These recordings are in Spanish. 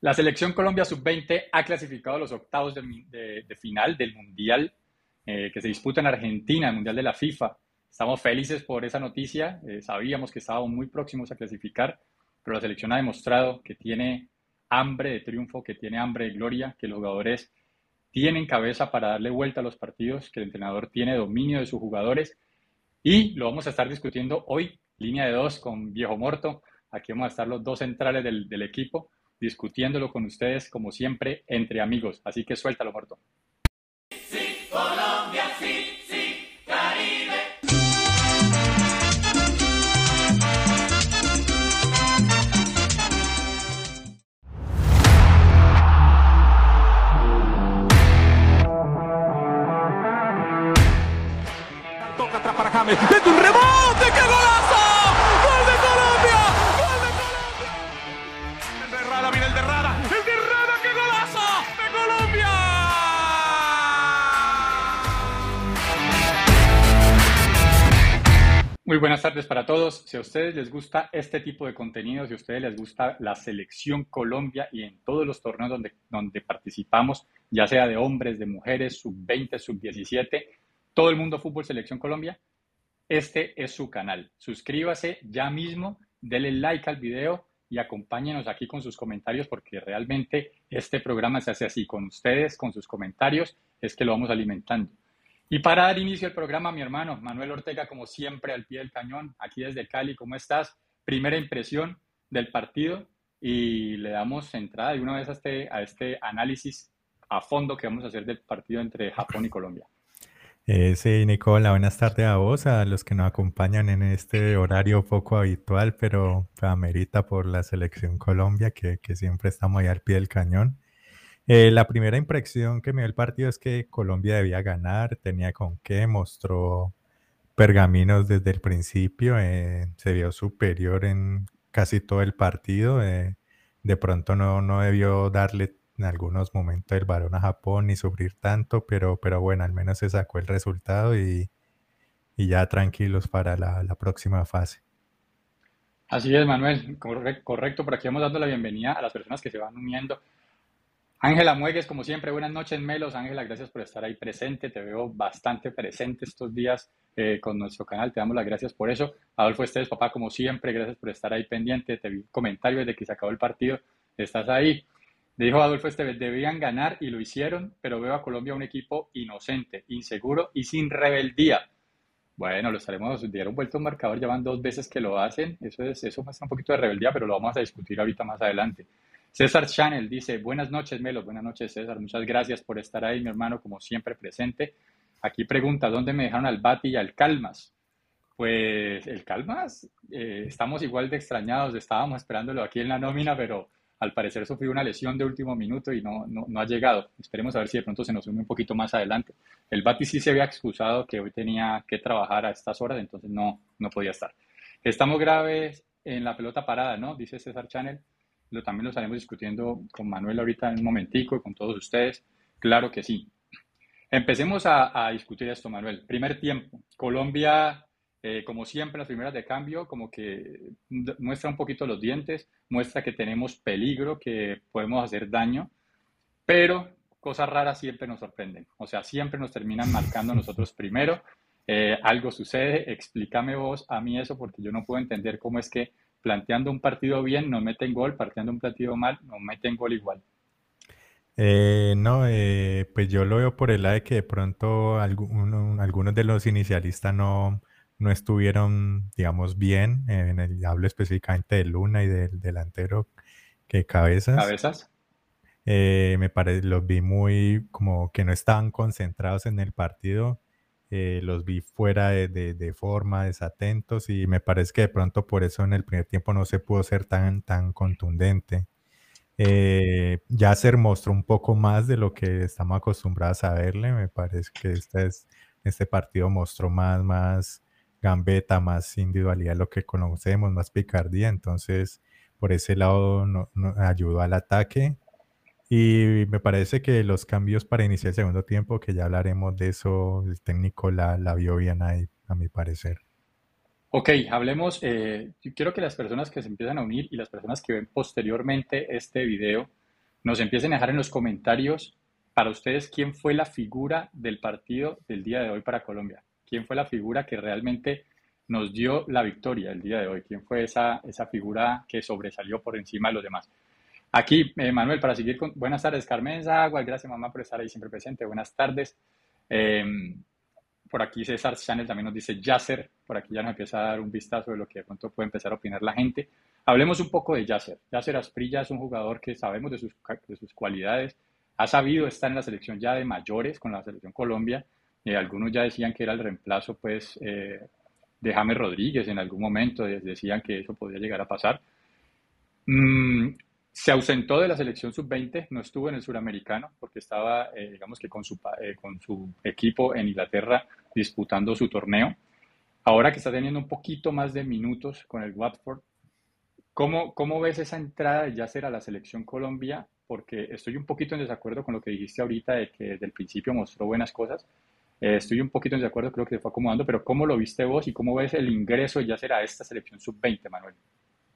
La selección Colombia sub-20 ha clasificado a los octavos de, final del Mundial eh, que se disputa en Argentina, el Mundial de la FIFA. Estamos felices por esa noticia. Eh, sabíamos que estábamos muy próximos a clasificar, pero la selección ha demostrado que tiene hambre de triunfo, que tiene hambre de gloria, que los jugadores tienen cabeza para darle vuelta a los partidos, que el entrenador tiene dominio de sus jugadores. Y lo vamos a estar discutiendo hoy, línea de dos con Viejo Morto. Aquí vamos a estar los dos centrales del, del equipo discutiéndolo con ustedes, como siempre, entre amigos. Así que suéltalo, muerto. Sí, Colombia, sí, sí, Caribe. Toca atrás para James. ¡Mete un rebote! ¡Qué! Muy buenas tardes para todos. Si a ustedes les gusta este tipo de contenido, si a ustedes les gusta la selección Colombia y en todos los torneos donde, donde participamos, ya sea de hombres, de mujeres, sub-20, sub-17, todo el mundo fútbol selección Colombia, este es su canal. Suscríbase ya mismo, denle like al video y acompáñenos aquí con sus comentarios porque realmente este programa se hace así, con ustedes, con sus comentarios, es que lo vamos alimentando. Y para dar inicio al programa, mi hermano Manuel Ortega, como siempre, al pie del cañón, aquí desde Cali, ¿cómo estás? Primera impresión del partido y le damos entrada de una vez a este, a este análisis a fondo que vamos a hacer del partido entre Japón y Colombia. Eh, sí, Nicola, buenas tardes a vos, a los que nos acompañan en este horario poco habitual, pero amerita por la selección Colombia, que, que siempre estamos ahí al pie del cañón. Eh, la primera impresión que me dio el partido es que Colombia debía ganar, tenía con qué, mostró pergaminos desde el principio, eh, se vio superior en casi todo el partido, eh, de pronto no, no debió darle en algunos momentos el balón a Japón ni sufrir tanto, pero, pero bueno, al menos se sacó el resultado y, ya tranquilos para la, la, próxima fase. Así es, Manuel, correcto, por aquí vamos dando la bienvenida a las personas que se van uniendo Ángela Muegues, como siempre, buenas noches, Melos. Ángela, gracias por estar ahí presente. Te veo bastante presente estos días eh, con nuestro canal. Te damos las gracias por eso. Adolfo Esteves, papá, como siempre, gracias por estar ahí pendiente. Te vi un comentario desde que se acabó el partido. Estás ahí. Dijo Adolfo Esteves, debían ganar y lo hicieron, pero veo a Colombia un equipo inocente, inseguro y sin rebeldía. Bueno, lo estaremos, dieron vuelto un marcador, ya van dos veces que lo hacen. Eso, es, eso muestra un poquito de rebeldía, pero lo vamos a discutir ahorita más adelante. César Chanel dice, buenas noches, Melo. Buenas noches, César. Muchas gracias por estar ahí, mi hermano, como siempre presente. Aquí pregunta, ¿dónde me dejaron al Bati y al Calmas? Pues el Calmas, eh, estamos igual de extrañados, estábamos esperándolo aquí en la nómina, pero al parecer sufrió una lesión de último minuto y no, no, ha llegado. Esperemos a ver si de pronto se nos une un poquito más adelante. El Bati sí se había excusado que hoy tenía que trabajar a estas horas, entonces no, no podía estar. Estamos graves en la pelota parada, ¿no? Dice César Chanel lo, también lo estaremos discutiendo con Manuel ahorita en un momentico con todos ustedes. Claro que sí. Empecemos a, discutir esto, Manuel. Primer tiempo. Colombia, eh, como siempre, las primeras de cambio, como que muestra un poquito los dientes, muestra que tenemos peligro, que podemos hacer daño, pero cosas raras siempre nos sorprenden. O sea, siempre nos terminan marcando nosotros primero. Eh, algo sucede, explícame vos a mí eso, porque yo no puedo entender cómo es que planteando un partido bien no meten gol, planteando un partido mal no meten gol igual. Eh, no, eh, pues yo lo veo por el lado de que de pronto algunos de los inicialistas no, no estuvieron, digamos, bien. En el, hablo específicamente de Luna y del delantero que Cabezas. Cabezas. Eh, me parece, los vi muy como que no estaban concentrados en el partido eh, los vi fuera de, forma, desatentos y me parece que de pronto por eso en el primer tiempo no se pudo ser tan, tan contundente. Eh, ya se mostró un poco más de lo que estamos acostumbrados a verle, me parece que este, es, este partido mostró más, más gambeta, más individualidad, lo que conocemos, más picardía, entonces por ese lado no, ayudó al ataque y me parece que los cambios para iniciar el segundo tiempo, que ya hablaremos de eso, el técnico la, la vio bien ahí, a mi parecer. Ok, hablemos, eh, quiero que las personas que se empiezan a unir y las personas que ven posteriormente este video nos empiecen a dejar en los comentarios para ustedes quién fue la figura del partido del día de hoy para Colombia. ¿Quién fue la figura que realmente nos dio la victoria el día de hoy? ¿Quién fue esa, esa figura que sobresalió por encima de los demás? Aquí, eh, Manuel, para seguir con... Buenas tardes, Carmen Zagua. Gracias, mamá, por estar ahí siempre presente. Buenas tardes. Em, por aquí César Chanel también nos dice Yasser. Por aquí ya nos empieza a dar un vistazo de lo que de pronto puede empezar a opinar la gente. Hablemos un poco de Yasser. Yasser Asprilla es un jugador que sabemos de sus, de sus cualidades. Ha sabido estar en la selección ya de mayores con la selección Colombia. Eh, algunos ya decían que era el reemplazo pues, eh, de James Rodríguez en algún momento. Decían que eso podría llegar a pasar. Mm, se ausentó de la selección sub-20, no estuvo en el suramericano porque estaba, eh, digamos que con su, eh, con su equipo en Inglaterra disputando su torneo. Ahora que está teniendo un poquito más de minutos con el Watford, ¿cómo, ves esa entrada de Yasser a la selección Colombia? Porque estoy un poquito en desacuerdo con lo que dijiste ahorita de que desde el principio mostró buenas cosas. Eh, estoy un poquito en desacuerdo, creo que se fue acomodando, pero ¿cómo lo viste vos y cómo ves el ingreso de Yasser a esta selección sub-20, Manuel?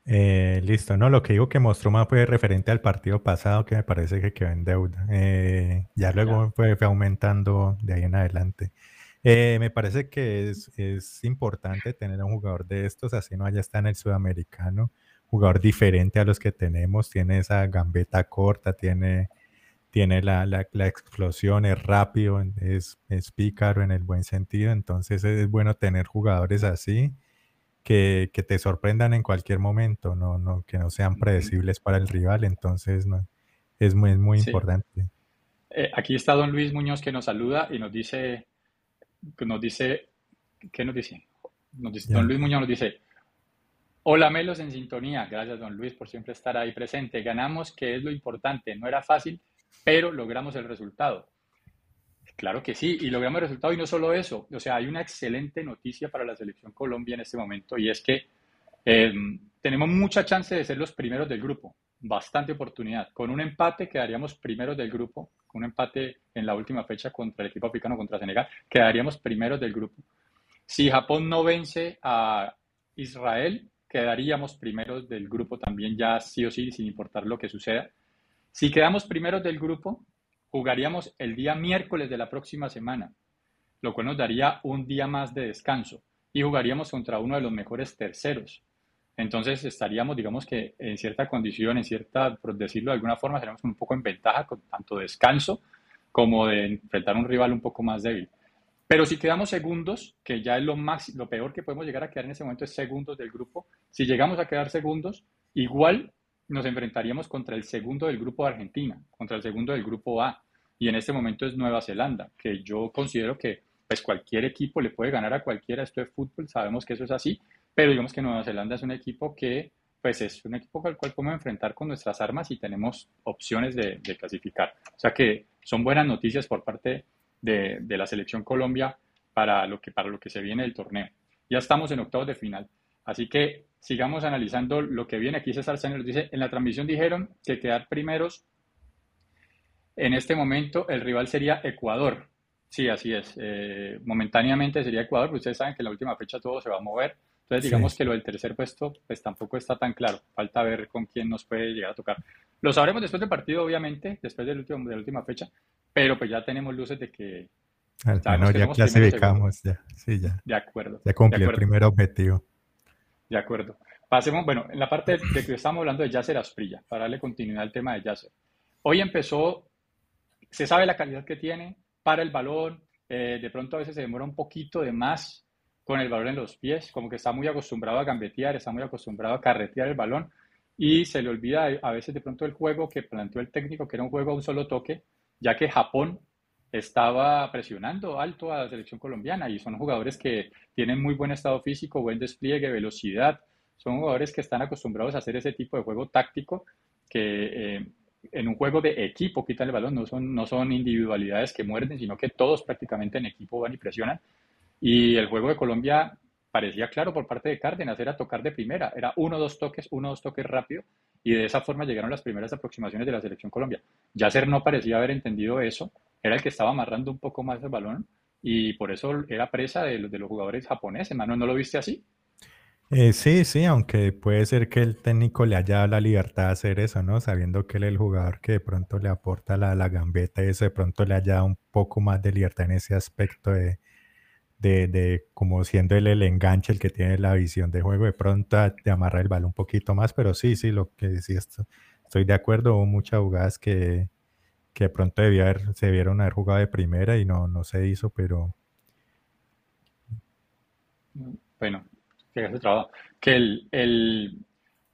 Eh, listo, no, lo que digo que mostró más fue referente al partido pasado que me parece que quedó en deuda. Eh, ya luego fue, aumentando de ahí en adelante. Eh, me parece que es, es, importante tener a un jugador de estos, así no haya está en el sudamericano, jugador diferente a los que tenemos, tiene esa gambeta corta, tiene, tiene la, la, la explosión, es rápido, es, es pícaro en el buen sentido, entonces es bueno tener jugadores así que, te sorprendan en cualquier momento, no, no, que no sean predecibles para el rival, entonces no, es muy, muy importante. Eh, aquí está don Luis Muñoz que nos saluda y nos dice, nos dice, ¿qué nos dice? Nos dice don Luis Muñoz nos dice, hola Melos en sintonía, gracias don Luis por siempre estar ahí presente, ganamos que es lo importante, no era fácil, pero logramos el resultado. Claro que sí, y logramos el resultado y no solo eso, o sea, hay una excelente noticia para la selección Colombia en este momento y es que em, tenemos mucha chance de ser los primeros del grupo, bastante oportunidad. Con un empate quedaríamos primeros del grupo, un empate en la última fecha contra el equipo africano, contra Senegal, quedaríamos primeros del grupo. Si Japón no vence a Israel, quedaríamos primeros del grupo también ya sí o sí, sin importar lo que suceda. Si quedamos primeros del grupo, jugaríamos el día miércoles de la próxima semana, lo cual nos daría un día más de descanso y jugaríamos contra uno de los mejores terceros. Entonces estaríamos, digamos que en cierta condición, en cierta, por decirlo de alguna forma, seríamos un poco en ventaja con tanto descanso como de enfrentar a un rival un poco más débil. Pero si quedamos segundos, que ya es lo, más, lo peor que podemos llegar a quedar en ese momento es segundos del grupo, si llegamos a quedar segundos, igual nos enfrentaríamos contra el segundo del grupo de Argentina, contra el segundo del grupo A. Y en este momento es Nueva Zelanda, que yo considero que pues cualquier equipo le puede ganar a cualquiera. Esto de fútbol, sabemos que eso es así, pero digamos que Nueva Zelanda es un equipo que pues es un equipo al cual podemos enfrentar con nuestras armas y tenemos opciones de, clasificar. O sea que son buenas noticias por parte de, de, la selección Colombia para lo, que, para lo que se viene del torneo. Ya estamos en octavos de final. Así que sigamos analizando lo que viene. Aquí César Sánchez nos dice, en la transmisión dijeron que quedar primeros, en este momento el rival sería Ecuador. Sí, así es. Eh, momentáneamente sería Ecuador, pero ustedes saben que en la última fecha todo se va a mover. Entonces digamos que lo del tercer puesto pues tampoco está tan claro. Falta ver con quién nos puede llegar a tocar. Lo sabremos después del partido, obviamente, después del último, de la última fecha, pero pues ya tenemos luces de que... ya clasificamos, ya. Sí, ya. De acuerdo. Ya cumplió el primer objetivo. De acuerdo. Pasemos, bueno, en la parte de que estamos hablando de Yasser Asprilla, para darle continuidad al tema de Yasser. Hoy empezó, se sabe la calidad que tiene, para el balón, eh, de pronto a veces se demora un poquito de más con el balón en los pies, como que está muy acostumbrado a gambetear, está muy acostumbrado a carretear el balón y se le olvida a veces de pronto el juego que planteó el técnico, que era un juego a un solo toque, ya que Japón estaba presionando alto a la selección colombiana y son jugadores que tienen muy buen estado físico, buen despliegue, velocidad. Son jugadores que están acostumbrados a hacer ese tipo de juego táctico que eh, en un juego de equipo quitan el balón, no son, no son individualidades que muerden, sino que todos prácticamente en equipo van y presionan. Y el juego de Colombia parecía claro por parte de Cárdenas, era tocar de primera, era uno, dos toques, uno, dos toques rápido, y de esa forma llegaron las primeras aproximaciones de la selección Colombia. Yasser no parecía haber entendido eso, era el que estaba amarrando un poco más el balón y por eso era presa de, los, de los jugadores japoneses, ¿no? ¿No lo viste así? Eh, sí, sí, aunque puede ser que el técnico le haya dado la libertad de hacer eso, ¿no? Sabiendo que él es el jugador que de pronto le aporta la, la gambeta y eso de pronto le haya dado un poco más de libertad en ese aspecto de, de, de como siendo él el enganche, el que tiene la visión de juego, de pronto de amarrar el balón un poquito más, pero sí, sí, lo que sí esto, estoy de acuerdo, hubo muchas jugadas que, que de pronto debía haber, se debieron haber jugado de primera y no, no se hizo, pero... Bueno, que trabajo. Que el, el,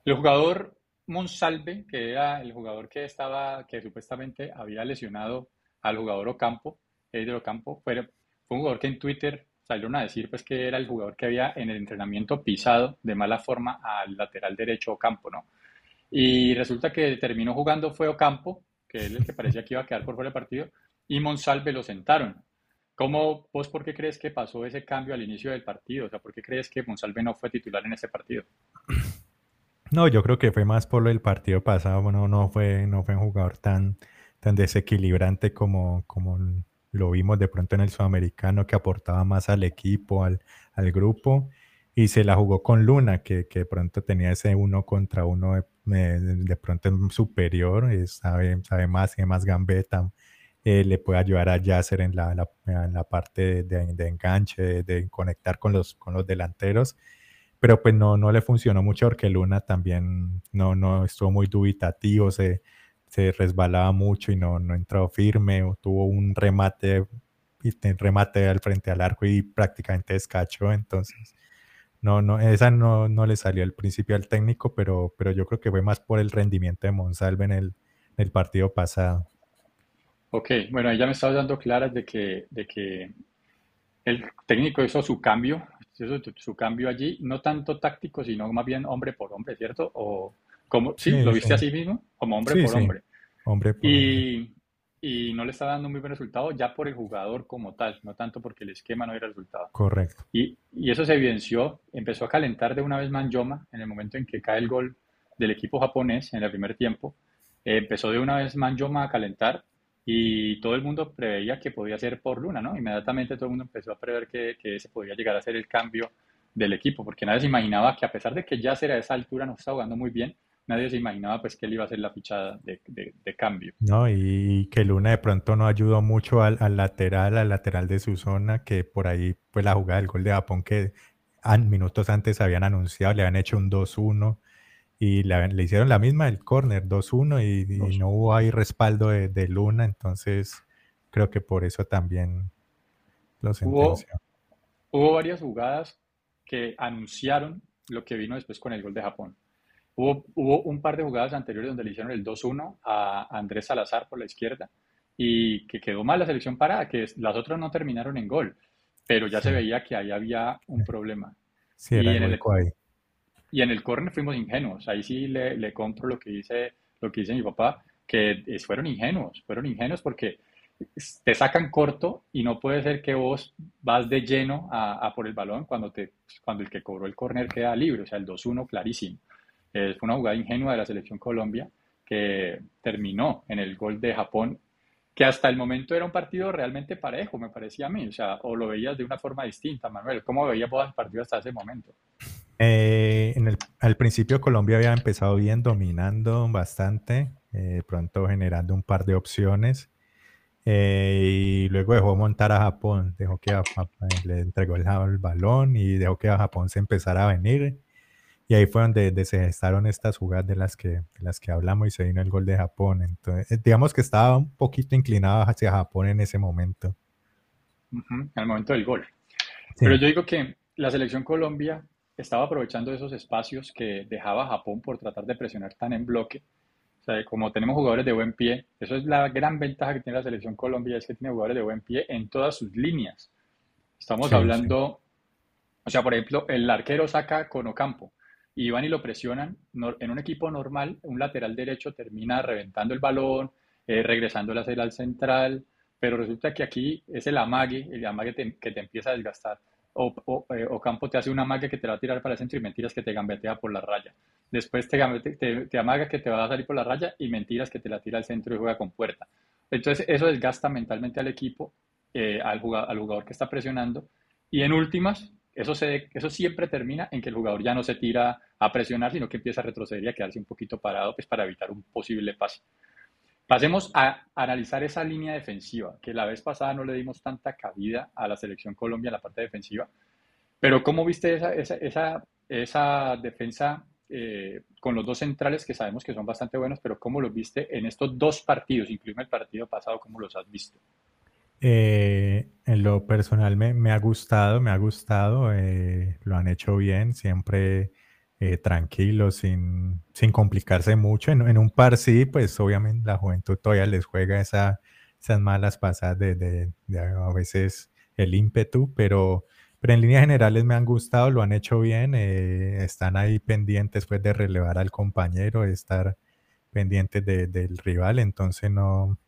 el jugador Monsalve, que era el jugador que estaba, que supuestamente había lesionado al jugador Ocampo, el Ocampo, fue, fue un jugador que en Twitter salieron a decir pues que era el jugador que había en el entrenamiento pisado de mala forma al lateral derecho Ocampo, ¿no? Y resulta que terminó jugando fue Ocampo, que es el que parecía que iba a quedar por fuera del partido, y Monsalve lo sentaron. ¿Cómo, vos por qué crees que pasó ese cambio al inicio del partido? O sea, ¿por qué crees que Monsalve no fue titular en ese partido? No, yo creo que fue más por el partido pasado. Bueno, no fue, no fue un jugador tan, tan desequilibrante como, como lo vimos de pronto en el sudamericano, que aportaba más al equipo, al, al grupo. Y se la jugó con Luna, que, que de pronto tenía ese uno contra uno de, de pronto superior, sabe, sabe más, tiene más gambeta, eh, le puede ayudar a Yasser en la, en la parte de, de enganche, de, conectar con los, con los delanteros. Pero pues no, no le funcionó mucho porque Luna también no, no estuvo muy dubitativo, se, se resbalaba mucho y no, no entró firme, o tuvo un remate, remate al frente al arco y prácticamente descachó. Entonces, no, no, esa no, no le salió al principio al técnico, pero, pero yo creo que fue más por el rendimiento de Monsalve en el, en el partido pasado. Ok, bueno, ahí ya me estabas dando claras de que, de que el técnico hizo su cambio, hizo su cambio allí, no tanto táctico, sino más bien hombre por hombre, ¿cierto? O como, sí, Sí, lo sí, viste así mismo, como hombre sí, por hombre. hombre por hombre. Y, no le está dando muy buen resultado ya por el jugador como tal, no tanto porque el esquema no era resultado. Correcto. Y, y eso se evidenció, empezó a calentar de una vez Manjoma en el momento en que cae el gol del equipo japonés en el primer tiempo. Eh, empezó de una vez Manjoma a calentar y todo el mundo preveía que podía ser por Luna, ¿no? Inmediatamente todo el mundo empezó a prever que, que ese podía llegar a ser el cambio del equipo, porque nadie se imaginaba que a pesar de que ya a esa altura no estaba jugando muy bien, nadie se imaginaba pues que él iba a ser la fichada de, de, de cambio. No, y que Luna de pronto no ayudó mucho al, al lateral, al lateral de su zona, que por ahí pues la jugada del gol de Japón que an- minutos antes habían anunciado, le habían hecho un 2-1 y le, hicieron la misma, el corner 2-1 y, no hubo ahí respaldo de, de Luna, entonces creo que por eso también lo Hubo, sentenció. hubo varias jugadas que anunciaron lo que vino después con el gol de Japón. Hubo, hubo un par de jugadas anteriores donde le hicieron el 2-1 a Andrés Salazar por la izquierda y que quedó mal la selección parada, que las otras no terminaron en gol, pero ya se veía que ahí había un problema. sí, Y en el, y en el córner fuimos ingenuos. Ahí sí le, le compro lo que dice, lo que dice mi papá, que fueron ingenuos, fueron ingenuos porque te sacan corto y no puede ser que vos vas de lleno a, a por el balón cuando, te, cuando el que cobró el córner queda libre, o sea, el 2-1 clarísimo. Eh, fue una jugada ingenua de la selección Colombia que terminó en el gol de Japón, que hasta el momento era un partido realmente parejo, me parecía a mí, o sea, o lo veías de una forma distinta, Manuel. ¿Cómo veías vos el partido hasta ese momento? Eh, en el, al principio Colombia había empezado bien, dominando bastante, eh, pronto generando un par de opciones. eh, y luego dejó montar a Japón, dejó que le entregó el, el balón y dejó que a Japón se empezara a venir. Y ahí fue donde, donde se gestaron estas jugadas de las que, de las que hablamos y se vino el gol de Japón. Entonces, eh, digamos que estaba un poquito inclinado hacia Japón en ese momento. Ujú, en el momento del gol. Pero yo digo que la selección Colombia estaba aprovechando esos espacios que dejaba Japón por tratar de presionar tan en bloque. O sea, como tenemos jugadores de buen pie, eso es la gran ventaja que tiene la selección Colombia, es que tiene jugadores de buen pie en todas sus líneas. Estamos sí, sí, hablando, o sea, por ejemplo, el arquero saca con Ocampo y van y lo presionan. En un equipo normal, un lateral derecho termina reventando el balón, eh, regresando la al central, pero resulta que aquí es el amague, el amague que te empieza a desgastar. O, eh, Ocampo te hace un amague que te va a tirar para el centro y mentiras que te gambetea por la raya. Después te, te, te amaga que te va a salir por la raya y mentiras que te la tira al centro y juega con puerta. Entonces eso desgasta mentalmente al equipo, eh, al jugador que está presionando. Y en últimas, eso, se, eso siempre termina en que el jugador ya no se tira a presionar, sino que empieza a retroceder y a quedarse un poquito parado pues, para evitar un posible pase. Pasemos a analizar esa línea defensiva, que la vez pasada no le dimos tanta cabida a la selección Colombia en la parte defensiva, pero ¿cómo viste esa, esa, esa, esa defensa eh, con los dos centrales que sabemos que son bastante buenos, pero ¿cómo los viste en estos dos partidos, incluido el partido pasado, cómo los has visto? Eh, en lo personal me, ha gustado, me ha gustado, eh, lo han hecho bien, siempre eh, tranquilo, sin, complicarse mucho. En, un par sí, pues obviamente la juventud todavía les juega esa, esas malas pasadas de, a veces el ímpetu, pero pero en líneas generales me han gustado, lo han hecho bien, eh, están ahí pendientes pues de relevar al compañero, de estar pendientes de, del rival, entonces no,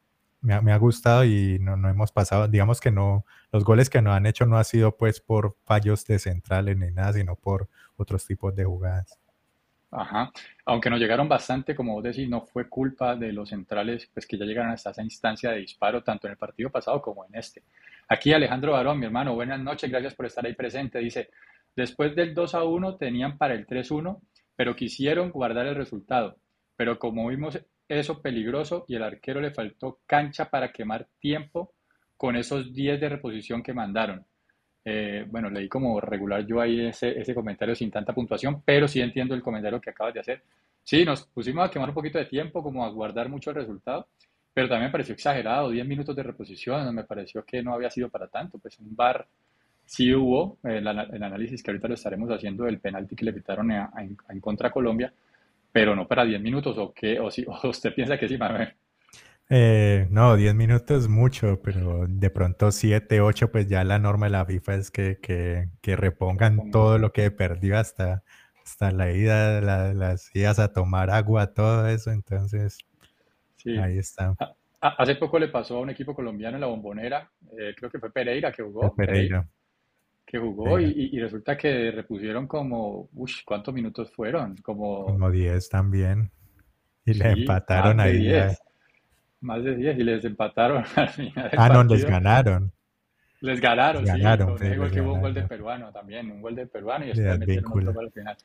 me ha, me ha, gustado y no, no hemos pasado, digamos que no, los goles que nos han hecho no ha sido pues por fallos de centrales ni nada, sino por otros tipos de jugadas. Ajá, aunque nos llegaron bastante, como vos decís, no fue culpa de los centrales, pues que ya llegaron hasta esa instancia de disparo, tanto en el partido pasado como en este. Aquí Alejandro Barón, mi hermano, buenas noches, gracias por estar ahí presente. Dice, después del 2 a 1 tenían para el 3 1, pero quisieron guardar el resultado. Pero como vimos eso peligroso y el arquero le faltó cancha para quemar tiempo con esos 10 de reposición que mandaron. Eh, bueno, leí como regular yo ahí ese, ese comentario sin tanta puntuación, pero sí entiendo el comentario que acabas de hacer. Sí, nos pusimos a quemar un poquito de tiempo, como a guardar mucho el resultado, pero también me pareció exagerado, 10 minutos de reposición, me pareció que no había sido para tanto, pues un bar sí hubo, el, análisis que ahorita lo estaremos haciendo del penalti que le quitaron en contra Colombia, pero no para 10 minutos, o qué, o, si, o usted piensa que sí, Manuel. Eh, no, 10 minutos mucho, pero de pronto 7, 8, pues ya la norma de la FIFA es que, que, que repongan todo lo que perdió hasta, hasta la ida, la, las idas a tomar agua, todo eso, entonces Sí. Ahí está. Hace poco le pasó a un equipo colombiano en la bombonera, eh, creo que fue Pereira que jugó. Pereira. Que jugó y, y, resulta que repusieron como, uy, ¿cuántos minutos fueron? Como, como 10 también. Y sí, le empataron más ahí. De 10, más de 10 y les empataron al final. ah, no, les ganaron. Les ganaron, les ganaron sí. Que hubo un gol de peruano también, un gol de peruano y después metieron otro gol al final.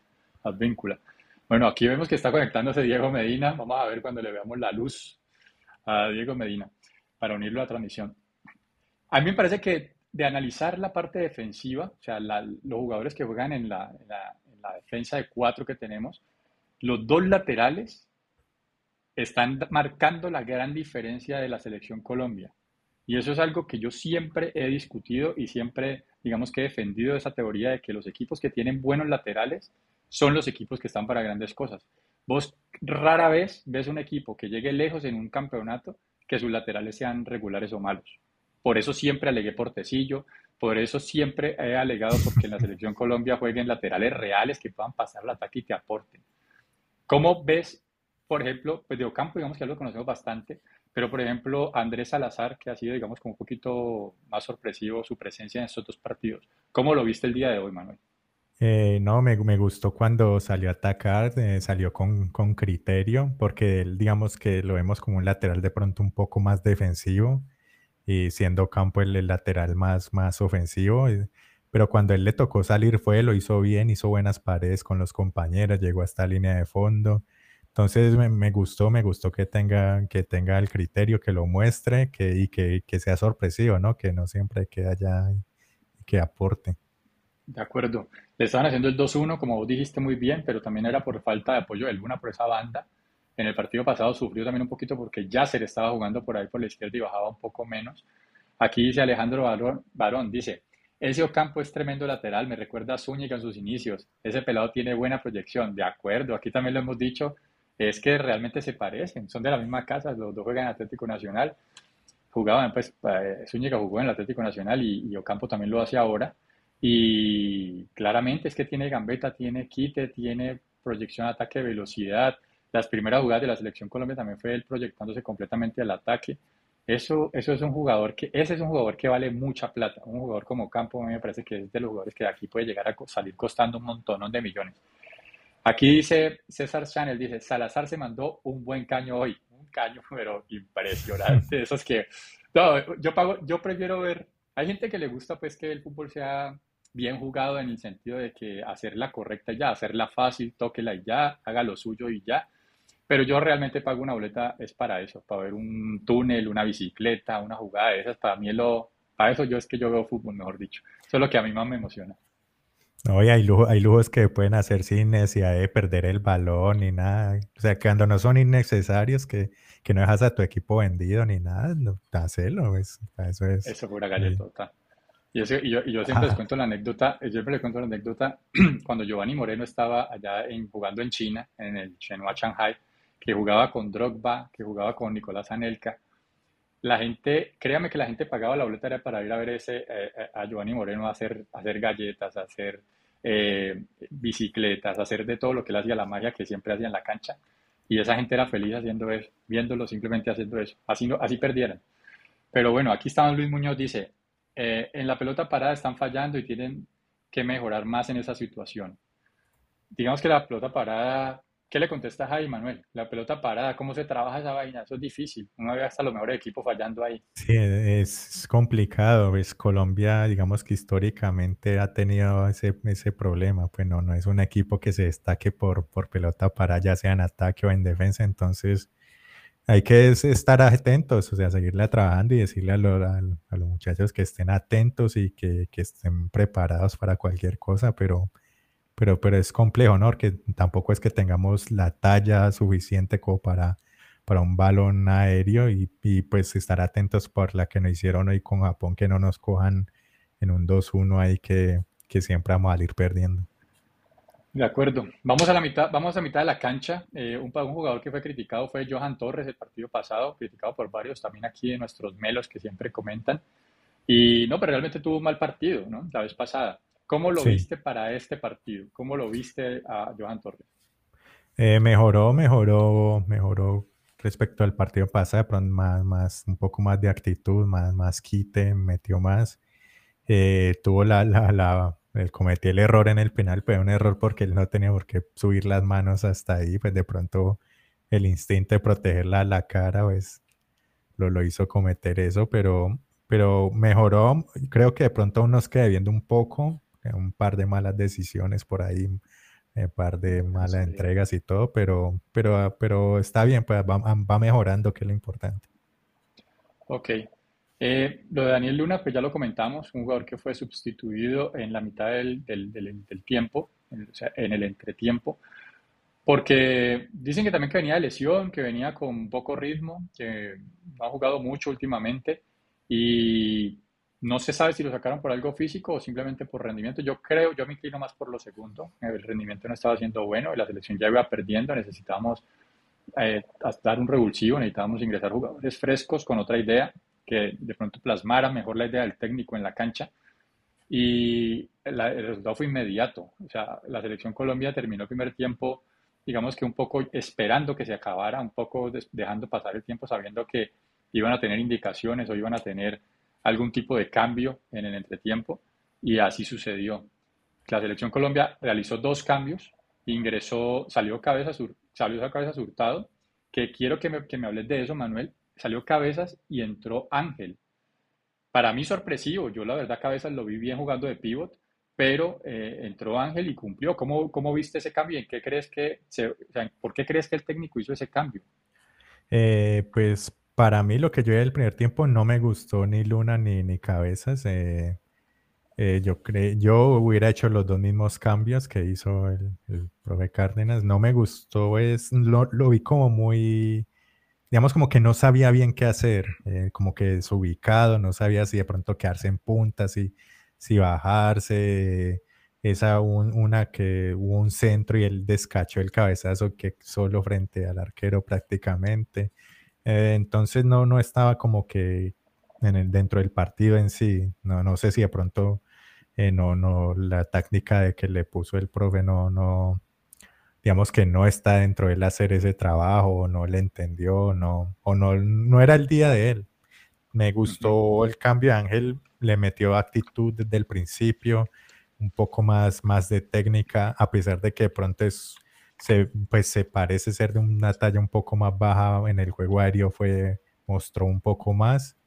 Advíncula. Bueno, aquí vemos que está conectándose Diego Medina. Vamos a ver cuando le veamos la luz a Diego Medina para unirlo a la transmisión. A mí me parece que de analizar la parte defensiva, o sea, los jugadores que juegan en, la, en la, defensa de cuatro que tenemos, los dos laterales están marcando la gran diferencia de la selección Colombia. Y eso es algo que yo siempre he discutido y siempre, digamos que he defendido esa teoría de que los equipos que tienen buenos laterales son los equipos que están para grandes cosas. Vos rara vez ves un equipo que llegue lejos en un campeonato que sus laterales sean regulares o malos. Por eso siempre alegué por Tecillo, por eso siempre he alegado porque en la selección Colombia jueguen laterales reales que puedan pasar el ataque y te aporten. ¿Cómo ves, por ejemplo, pues de Ocampo, digamos que ya lo conocemos bastante, pero por ejemplo Andrés Salazar, que ha sido, digamos, como un poquito más sorpresivo su presencia en estos dos partidos. ¿Cómo lo viste el día de hoy, Manuel? Eh, no, me, gustó cuando salió a atacar, eh, salió con, con, criterio, porque él, digamos que lo vemos como un lateral de pronto un poco más defensivo y siendo Campo el, el lateral más, más ofensivo. Y, pero cuando él le tocó salir fue, lo hizo bien, hizo buenas paredes con los compañeros, llegó a esta línea de fondo. Entonces me, me, gustó, me gustó que tenga, que tenga el criterio, que lo muestre que, y que, que sea sorpresivo, ¿no? Que no siempre quede allá y que aporte. De acuerdo. Le estaban haciendo el 2-1, como vos dijiste muy bien, pero también era por falta de apoyo de Luna por esa banda. En el partido pasado sufrió también un poquito porque ya se le estaba jugando por ahí por la izquierda y bajaba un poco menos. Aquí dice Alejandro Barón, dice, ese Ocampo es tremendo lateral, me recuerda a Zúñiga en sus inicios. Ese pelado tiene buena proyección. De acuerdo, aquí también lo hemos dicho, es que realmente se parecen, son de la misma casa, los dos juegan en Atlético Nacional. Jugaban, pues, eh, Zúñiga jugó en el Atlético Nacional y, y Ocampo también lo hace ahora. Y claramente es que tiene gambeta, tiene quite, tiene proyección, ataque, velocidad. Las primeras jugadas de la selección Colombia también fue él proyectándose completamente al ataque. Eso, eso es un jugador que, ese es un jugador que vale mucha plata. Un jugador como Campo, a mí me parece que es de los jugadores que de aquí puede llegar a salir costando un montón de millones. Aquí dice César Chanel, dice, Salazar se mandó un buen caño hoy. Un caño, pero impresionante. Esos que, no, yo pago, yo prefiero ver, hay gente que le gusta pues que el fútbol sea bien jugado en el sentido de que hacerla correcta ya, hacerla fácil, tóquela y ya, haga lo suyo y ya. Pero yo realmente pago una boleta es para eso, para ver un túnel, una bicicleta, una jugada de esas. Para mí lo, para eso yo es que yo veo fútbol, mejor dicho. Eso es lo que a mí más me emociona. No, y hay, lujo, hay lujos que pueden hacer sin necesidad de perder el balón ni nada. O sea, que cuando no son innecesarios, que, que no dejas a tu equipo vendido ni nada, no, hacerlo. Pues, eso es. Eso fue una galleta. Y, y, yo, y yo siempre les cuento la anécdota, yo siempre les cuento la anécdota cuando Giovanni Moreno estaba allá en, jugando en China, en el Shenhua Shanghai, que jugaba con Drogba, que jugaba con Nicolás Anelka. La gente, créame que la gente pagaba la boleta para ir a ver ese, eh, eh, a Giovanni Moreno a hacer, hacer galletas, a hacer eh, bicicletas, hacer de todo lo que él hacía, la magia que siempre hacía en la cancha. Y esa gente era feliz haciendo eso, viéndolo simplemente haciendo eso. Así, así perdieran. Pero bueno, aquí está Luis Muñoz, dice, en la pelota parada están fallando y tienen que mejorar más en esa situación. Digamos que la pelota parada ¿Qué le contestas a Manuel? La pelota parada, ¿cómo se trabaja esa vaina? Eso es difícil. Uno ve hasta los mejores equipos fallando ahí. Sí, es complicado. Es Colombia, digamos que históricamente ha tenido ese, ese problema. Pues no, no es un equipo que se destaque por, por pelota parada, ya sea en ataque o en defensa. Entonces, hay que estar atentos, o sea, seguirle trabajando y decirle a, a, los muchachos que estén atentos y que, que estén preparados para cualquier cosa, pero pero, pero es complejo, ¿no? Porque tampoco es que tengamos la talla suficiente como para, para un balón aéreo y, y pues estar atentos por la que nos hicieron hoy con Japón, que no nos cojan en un 2-1 ahí que, que siempre vamos a ir perdiendo. De acuerdo. Vamos a la mitad, vamos a mitad de la cancha. Eh, un, un, jugador que fue criticado fue Johan Torres el partido pasado, criticado por varios también aquí en nuestros melos que siempre comentan. Y no, pero realmente tuvo un mal partido, ¿no? La vez pasada. ¿Cómo lo viste para este partido? ¿Cómo lo viste a Johan Torres? Eh, mejoró, mejoró, mejoró respecto al partido pasado, más, más, un poco más de actitud, más, más quite, metió más. Eh, tuvo la, la, la, el, cometió el error en el penal, pero un error porque él no tenía por qué subir las manos hasta ahí, pues de pronto el instinto de proteger la, la cara, pues lo, lo hizo cometer eso, pero, pero mejoró. Creo que de pronto nos queda viendo un poco, un par de malas decisiones por ahí, un eh, par de malas entregas y todo, pero, pero, ah, pero está bien, pues va, mejorando, que es lo importante. Ok. Eh, lo de Daniel Luna, pues ya lo comentamos, un jugador que fue sustituido en la mitad del, del, del, tiempo, o sea, en el entretiempo, porque dicen que también que venía de lesión, que venía con poco ritmo, que no ha jugado mucho últimamente y no se sabe si lo sacaron por algo físico o simplemente por rendimiento. Yo creo, yo me inclino más por lo segundo. El rendimiento no estaba siendo bueno y la selección ya iba perdiendo. Necesitábamos eh, dar un revulsivo, necesitábamos ingresar jugadores frescos con otra idea que de pronto plasmara mejor la idea del técnico en la cancha. Y el resultado fue inmediato. O sea, la selección Colombia terminó el primer tiempo, digamos que un poco esperando que se acabara, un poco dejando pasar el tiempo, sabiendo que iban a tener indicaciones o iban a tener algún tipo de cambio en el entretiempo y así sucedió. La selección Colombia realizó dos cambios, ingresó, salió Cabezas, salió Cabezas Hurtado, que quiero que me, que me hables de eso, Manuel, salió Cabezas y entró Ángel. Para mí sorpresivo, yo la verdad Cabezas lo vi bien jugando de pivot, pero eh, entró Ángel y cumplió. ¿Cómo, ¿Cómo, viste ese cambio? ¿En qué crees que ¿Por qué crees que el técnico hizo ese cambio? Eh, pues para mí lo que yo vi el primer tiempo no me gustó ni Luna ni, ni Cabezas. Eh, eh, yo, yo hubiera hecho los dos mismos cambios que hizo el, el profe Cárdenas. No me gustó, es, lo, vi como muy, digamos como que no sabía bien qué hacer, eh, como que desubicado, no sabía si de pronto quedarse en punta, si, si bajarse. Esa una que hubo un centro y él descachó el cabezazo que solo frente al arquero prácticamente. Eh, entonces no, no estaba como que en el, dentro del partido en sí. No, no sé si de pronto eh, no, no, la táctica de que le puso el profe no, no, digamos que no está dentro de él hacer ese trabajo, o no le entendió, no, o no, no era el día de él. Me gustó el cambio, Ángel le metió actitud desde el principio, un poco más, más de técnica, a pesar de que de pronto es se, pues se parece ser de una talla un poco más baja en el juego aéreo, fue, mostró un poco más,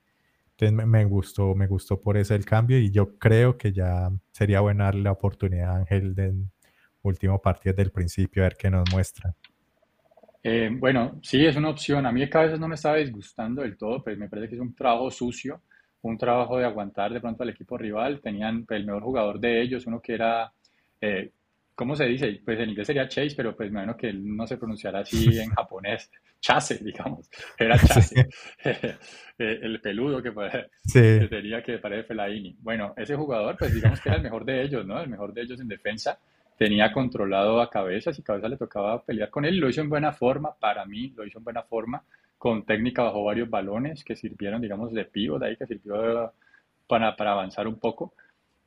Entonces me, gustó, me gustó por eso el cambio y yo creo que ya sería bueno darle la oportunidad a Ángel del último partido del principio, a ver qué nos muestra. Eh, bueno, sí, es una opción. A mí cada vez no me estaba disgustando del todo, pero me parece que es un trabajo sucio, un trabajo de aguantar de pronto al equipo rival. Tenían el mejor jugador de ellos, uno que era eh, ¿cómo se dice? Pues en inglés sería Chase, pero pues me imagino que él no se pronunciará así en japonés. Chase, digamos. Era Chase. el peludo que, tenía que parece Felaini. Bueno, ese jugador, pues digamos que era el mejor de ellos, ¿no? El mejor de ellos en defensa. Tenía controlado a cabezas y cabeza le tocaba pelear con él. Lo hizo en buena forma, para mí, lo hizo en buena forma. Con técnica bajo varios balones que sirvieron, digamos, de pivot ahí, que sirvió para, para avanzar un poco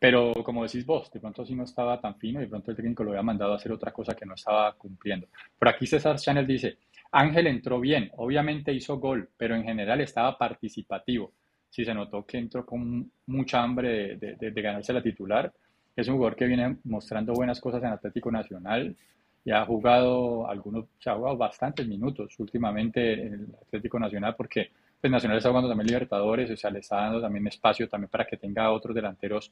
pero como decís vos, de pronto sí no estaba tan fino y de pronto el técnico lo había mandado a hacer otra cosa que no estaba cumpliendo. Por aquí César Chanel dice, Ángel entró bien, obviamente hizo gol, pero en general estaba participativo. Sí se notó que entró con mucha hambre de, ganarse la titular. Es un jugador que viene mostrando buenas cosas en Atlético Nacional y ha jugado algunos, se ha jugado bastantes minutos últimamente en el Atlético Nacional porque pues Nacional está jugando también Libertadores, o sea, le está dando también espacio también para que tenga otros delanteros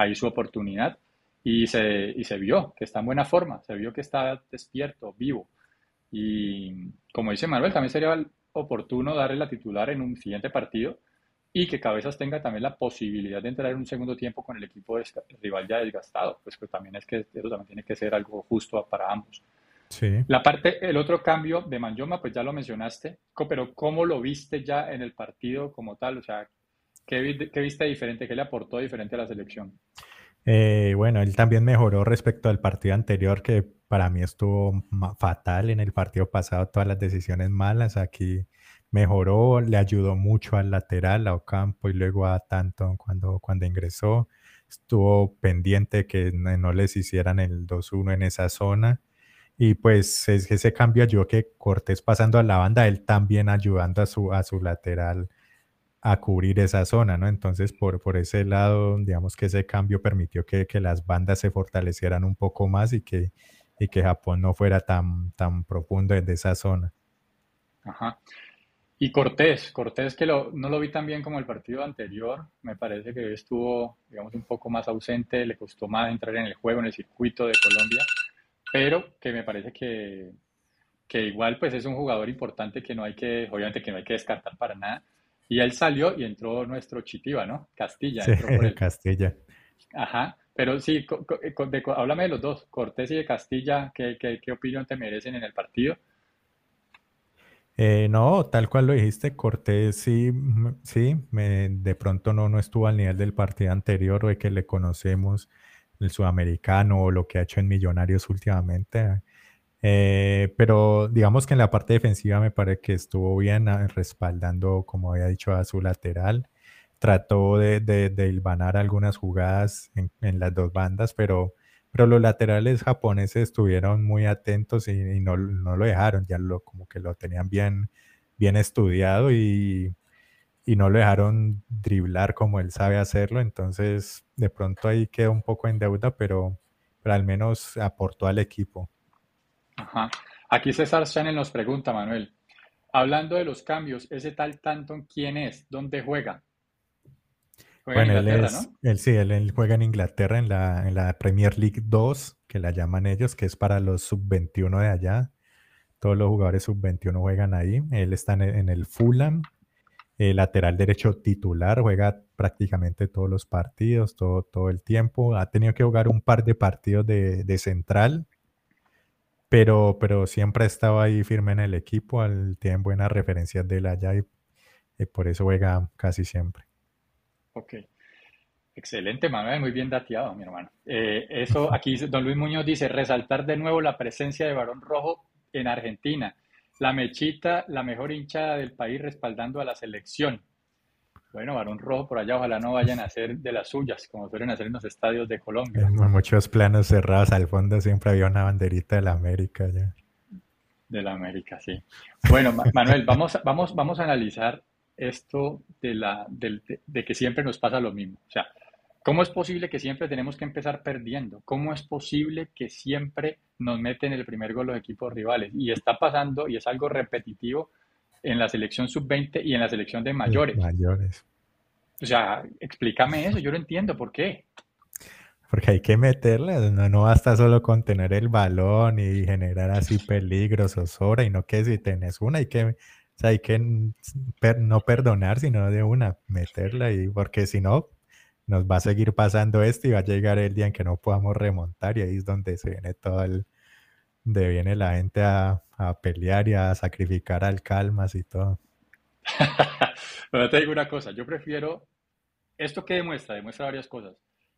ahí su oportunidad y se, y se vio que está en buena forma, se vio que está despierto, vivo. Y como dice Manuel, también sería oportuno darle la titular en un siguiente partido y que Cabezas tenga también la posibilidad de entrar en un segundo tiempo con el equipo rival ya desgastado, pues que también es que eso también tiene que ser algo justo para ambos. Sí. La parte, el otro cambio de Manjoma, pues ya lo mencionaste, pero ¿cómo lo viste ya en el partido como tal? O sea, ¿Qué, viste diferente? ¿Qué le aportó diferente a la selección? Eh, bueno, él también mejoró respecto al partido anterior, que para mí estuvo fatal en el partido pasado, todas las decisiones malas. Aquí mejoró, le ayudó mucho al lateral, a Ocampo y luego a Tanton cuando, cuando ingresó. Estuvo pendiente que no, les hicieran el 2-1 en esa zona. Y pues ese cambio ayudó que Cortés pasando a la banda, él también ayudando a su, a su lateral a cubrir esa zona, ¿no? Entonces, por, por ese lado, digamos que ese cambio permitió que, que las bandas se fortalecieran un poco más y que, y que Japón no fuera tan, tan profundo en esa zona. Ajá. Y Cortés, Cortés que no lo vi tan bien como el partido anterior, me parece que estuvo, digamos, un poco más ausente, le costó más entrar en el juego, en el circuito de Colombia, pero que me parece que, que igual pues es un jugador importante que no hay que, obviamente que no hay que descartar para nada, y él salió y entró nuestro Chitiba, ¿no? Castilla. Sí, Castilla. Ajá. Pero sí, háblame de los dos, Cortés y de Castilla, ¿qué, qué, opinión te merecen en el partido? Eh, no, tal cual lo dijiste, Cortés sí, sí, me, de pronto no, no estuvo al nivel del partido anterior o de que le conocemos, el sudamericano o lo que ha hecho en Millonarios últimamente. Eh, pero digamos que en la parte defensiva me parece que estuvo bien ah, respaldando, como había dicho, a su lateral. Trató de, de, algunas jugadas en, en, las dos bandas, pero, pero los laterales japoneses estuvieron muy atentos y, no, no, lo dejaron, ya lo, como que lo tenían bien, bien estudiado y, y no lo dejaron driblar como él sabe hacerlo. Entonces, de pronto ahí quedó un poco en deuda, pero, pero al menos aportó al equipo. Ajá. Aquí César Chanel nos pregunta, Manuel, hablando de los cambios, ese tal Tanton, ¿quién es? ¿Dónde juega? Juega bueno, en él, ¿no? él sí, él, juega en Inglaterra en la, en la Premier League 2, que la llaman ellos, que es para los sub-21 de allá. Todos los jugadores sub-21 juegan ahí. Él está en el, Fulham, el lateral derecho titular, juega prácticamente todos los partidos, todo, todo el tiempo. Ha tenido que jugar un par de partidos de, de central, pero, pero siempre ha estado ahí firme en el equipo, al, tiene buenas referencias de él allá y, por eso juega casi siempre. Ok. Excelente, Manuel, muy bien dateado, mi hermano. Eh, eso, aquí don Luis Muñoz dice, resaltar de nuevo la presencia de Barón Rojo en Argentina. La mechita, la mejor hinchada del país respaldando a la selección. Bueno, Barón Rojo por allá, ojalá no vayan a hacer de las suyas, como suelen hacer en los estadios de Colombia. En muchos planos cerrados al fondo siempre había una banderita de la América ya. De la América, sí. Bueno, Manuel, vamos, vamos, vamos a analizar esto de, la, de, que siempre nos pasa lo mismo. O sea, ¿cómo es posible que siempre tenemos que empezar perdiendo? ¿Cómo es posible que siempre nos meten el primer gol los equipos rivales? Y está pasando, y es algo repetitivo, en la selección sub-20 y en la selección de mayores. Mayores. O sea, explícame eso, yo no entiendo por qué. Porque hay que meterla, no, no basta solo con tener el balón y generar así peligros o sobra, y no que si tenés una hay que, hay que no perdonar, sino de una, meterla, y porque si no, nos va a seguir pasando esto y va a llegar el día en que no podamos remontar, y ahí es donde se viene todo el, de viene la gente a, a pelear y a sacrificar al calmas y todo. Pero te digo una cosa, yo prefiero, ¿esto que demuestra? Demuestra varias cosas.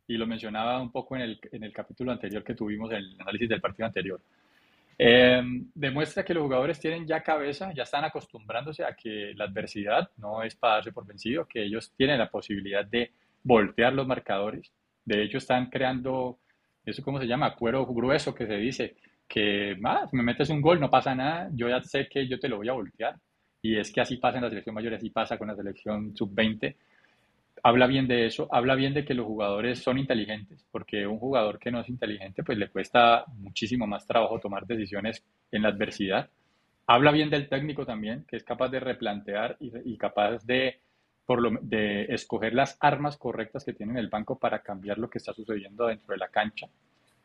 Y lo mencionaba un poco en el, en el capítulo anterior que tuvimos, en el análisis del partido anterior. Em, demuestra que los jugadores tienen ya cabeza, ya están acostumbrándose a que la adversidad no es para darse por vencido, que ellos tienen la posibilidad de voltear los marcadores. De hecho, están creando, eso cómo se llama, cuero grueso que se dice, que más, me metes un gol, no pasa nada, yo ya sé que yo te lo voy a voltear. Y es que así pasa en la selección mayor, así pasa con la selección sub-20. Habla bien de eso, habla bien de que los jugadores son inteligentes, porque un jugador que no es inteligente, pues le cuesta muchísimo más trabajo tomar decisiones en la adversidad. Habla bien del técnico también, que es capaz de replantear y, capaz de, por lo, de escoger las armas correctas que tiene en el banco para cambiar lo que está sucediendo dentro de la cancha.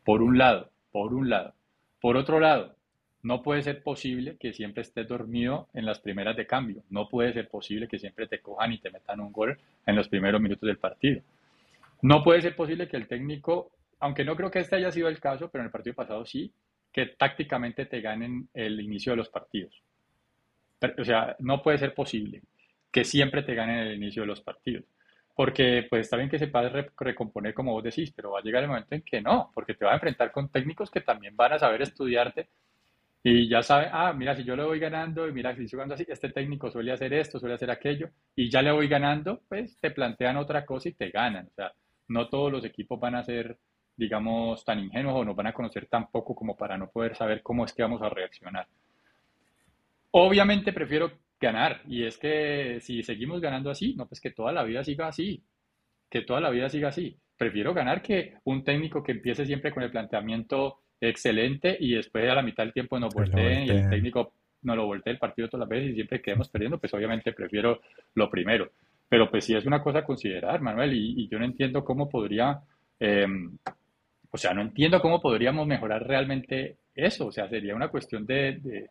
Por un lado, por un lado. Por otro lado, no puede ser posible que siempre estés dormido en las primeras de cambio. No puede ser posible que siempre te cojan y te metan un gol en los primeros minutos del partido. No puede ser posible que el técnico, aunque no creo que este haya sido el caso, pero en el partido pasado sí, que tácticamente te ganen el inicio de los partidos. O sea, no puede ser posible que siempre te ganen el inicio de los partidos. Porque pues está bien que se puede recomponer como vos decís, pero va a llegar el momento en que no, porque te va a enfrentar con técnicos que también van a saber estudiarte y ya sabe, ah, mira, si yo le voy ganando y mira, si estoy jugando así, este técnico suele hacer esto, suele hacer aquello, y ya le voy ganando, pues te plantean otra cosa y te ganan. O sea, no todos los equipos van a ser, digamos, tan ingenuos o nos van a conocer tan poco como para no poder saber cómo es que vamos a reaccionar. Obviamente prefiero ganar, y es que si seguimos ganando así, no, pues que toda la vida siga así, que toda la vida siga así. Prefiero ganar que un técnico que empiece siempre con el planteamiento excelente y después a la mitad del tiempo nos volteen y el técnico no lo voltea el partido todas las veces y siempre quedemos perdiendo, pues obviamente prefiero lo primero. Pero pues sí es una cosa a considerar, Manuel, y, yo no entiendo cómo podría, em, o sea, no entiendo cómo podríamos mejorar realmente eso, o sea, sería una cuestión de, de,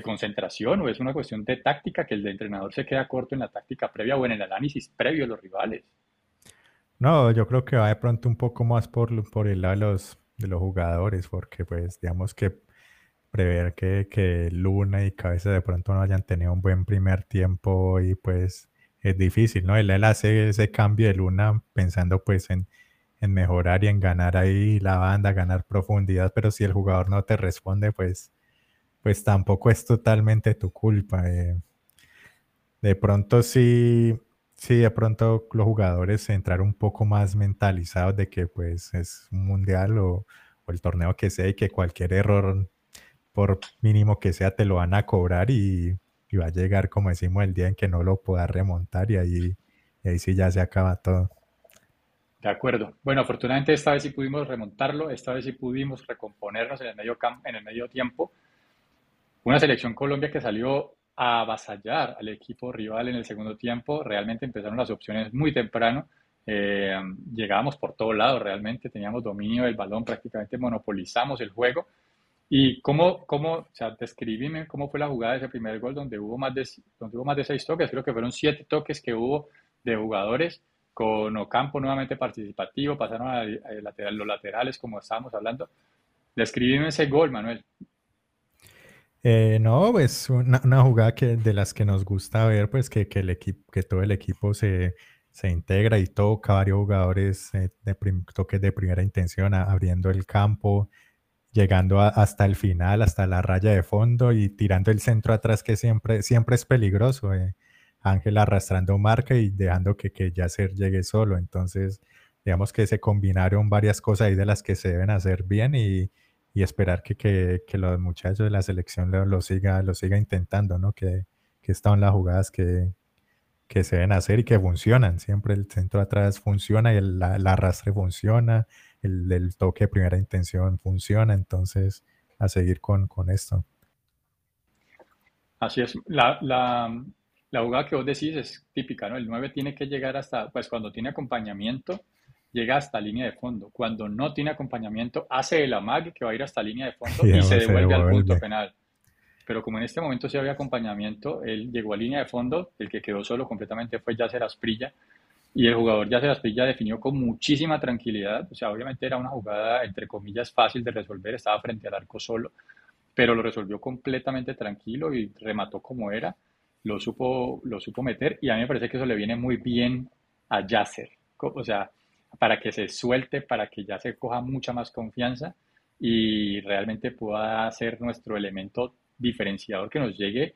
concentración o es una cuestión de táctica que el entrenador se queda corto en la táctica previa o en el análisis previo de los rivales. No, yo creo que va de pronto un poco más por, por el lado de los, de los jugadores, porque pues digamos que prever que, que Luna y Cabeza de pronto no hayan tenido un buen primer tiempo y pues es difícil, ¿no? Él, él hace ese cambio de Luna pensando pues en, en, mejorar y en ganar ahí la banda, ganar profundidad, pero si el jugador no te responde, pues, pues tampoco es totalmente tu culpa. Eh. De pronto sí Sí, de pronto los jugadores entrar un poco más mentalizados de que pues es un mundial o, el torneo que sea y que cualquier error, por mínimo que sea, te lo van a cobrar y, va a llegar, como decimos, el día en que no lo pueda remontar y ahí, ahí sí ya se acaba todo. De acuerdo. Bueno, afortunadamente esta vez sí pudimos remontarlo, esta vez sí pudimos recomponernos en el medio, en el medio tiempo. Una selección Colombia que salió a avasallar al equipo rival en el segundo tiempo. Realmente empezaron las opciones muy temprano. Eh, llegábamos por todos lados realmente, teníamos dominio del balón, prácticamente monopolizamos el juego. ¿Y cómo, cómo o sea, describime cómo fue la jugada de ese primer gol donde hubo más de, donde hubo más de seis toques? Creo que fueron siete toques que hubo de jugadores con Ocampo nuevamente participativo, pasaron a, los laterales como estábamos hablando. Describime ese gol, Manuel. Eh, no, pues una, jugada que, de las que nos gusta ver, pues que, el equipo, que todo el equipo se, integra y toca varios jugadores eh, de toques de primera intención, abriendo el campo, llegando hasta el final, hasta la raya de fondo y tirando el centro atrás que siempre, siempre es peligroso. Eh. Ángel arrastrando marca y dejando que, que Yacer llegue solo. Entonces, digamos que se combinaron varias cosas ahí de las que se deben hacer bien y, y esperar que, que, que, los muchachos de la selección lo, lo, siga, lo siga intentando, ¿no? Que, que están las jugadas que, que se deben hacer y que funcionan. Siempre el centro atrás funciona y el, arrastre funciona, el, el, toque de primera intención funciona, entonces a seguir con, con esto. Así es. La, la, la jugada que vos decís es típica, ¿no? El 9 tiene que llegar hasta, pues cuando tiene acompañamiento, llega hasta línea de fondo. Cuando no tiene acompañamiento, hace el amague que va a ir hasta línea de fondo y, se, devuelve al punto penal. Pero como en este momento sí había acompañamiento, él llegó a línea de fondo, el que quedó solo completamente fue Yacer Asprilla, y el jugador Yacer Asprilla definió con muchísima tranquilidad, o sea, obviamente era una jugada, entre comillas, fácil de resolver, estaba frente al arco solo, pero lo resolvió completamente tranquilo y remató como era, lo supo, lo supo meter, y a mí me parece que eso le viene muy bien a Yacer, o sea, para que se suelte, para que ya se coja mucha más confianza y realmente pueda ser nuestro elemento diferenciador que nos llegue,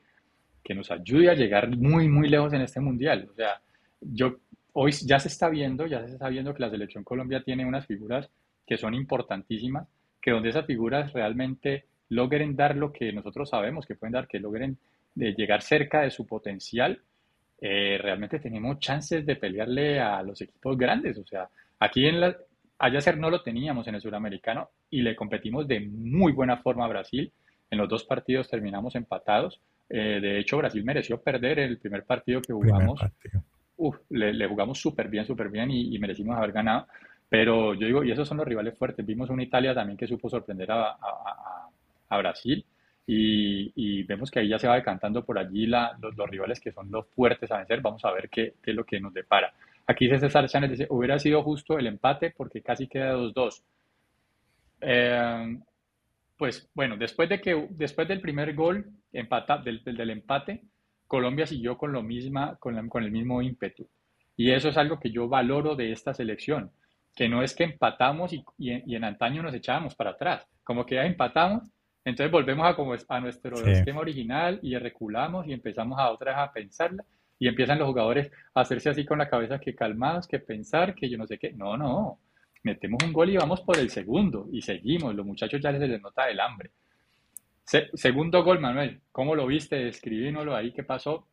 que nos ayude a llegar muy, muy lejos en este mundial. O sea, yo hoy ya se está viendo, ya se está viendo que la selección Colombia tiene unas figuras que son importantísimas, que donde esas figuras realmente logren dar lo que nosotros sabemos que pueden dar, que logren de llegar cerca de su potencial, eh, realmente tenemos chances de pelearle a los equipos grandes. O sea, aquí en la, Ayacer no lo teníamos en el suramericano y le competimos de muy buena forma a Brasil. En los dos partidos terminamos empatados. Eh, de hecho, Brasil mereció perder el primer partido que jugamos. le, jugamos súper bien, súper bien y, merecimos haber ganado. Pero yo digo, y esos son los rivales fuertes. Vimos una Italia también que supo sorprender a, a, Brasil. Y, vemos que ahí ya se va decantando por allí la, los, rivales que son los fuertes a vencer. Vamos a ver qué, qué es lo que nos depara. Aquí César Chávez, dice, hubiera sido justo el empate porque casi queda 2-2. Eh, pues bueno, después, de que, después del primer gol empata, del, del, empate, Colombia siguió con, lo misma, con, con el mismo ímpetu. Y eso es algo que yo valoro de esta selección, que no es que empatamos y, y, en antaño nos echábamos para atrás, como que ya empatamos, entonces volvemos a, como a nuestro esquema original y reculamos y empezamos a otra vez a pensarla y empiezan los jugadores a hacerse así con la cabeza que calmados, que pensar, que yo no sé qué. No, no. Metemos un gol y vamos por el segundo y seguimos. Los muchachos ya les, les nota el hambre. segundo gol, Manuel. ¿Cómo lo viste? Escribínoslo ahí, qué pasó.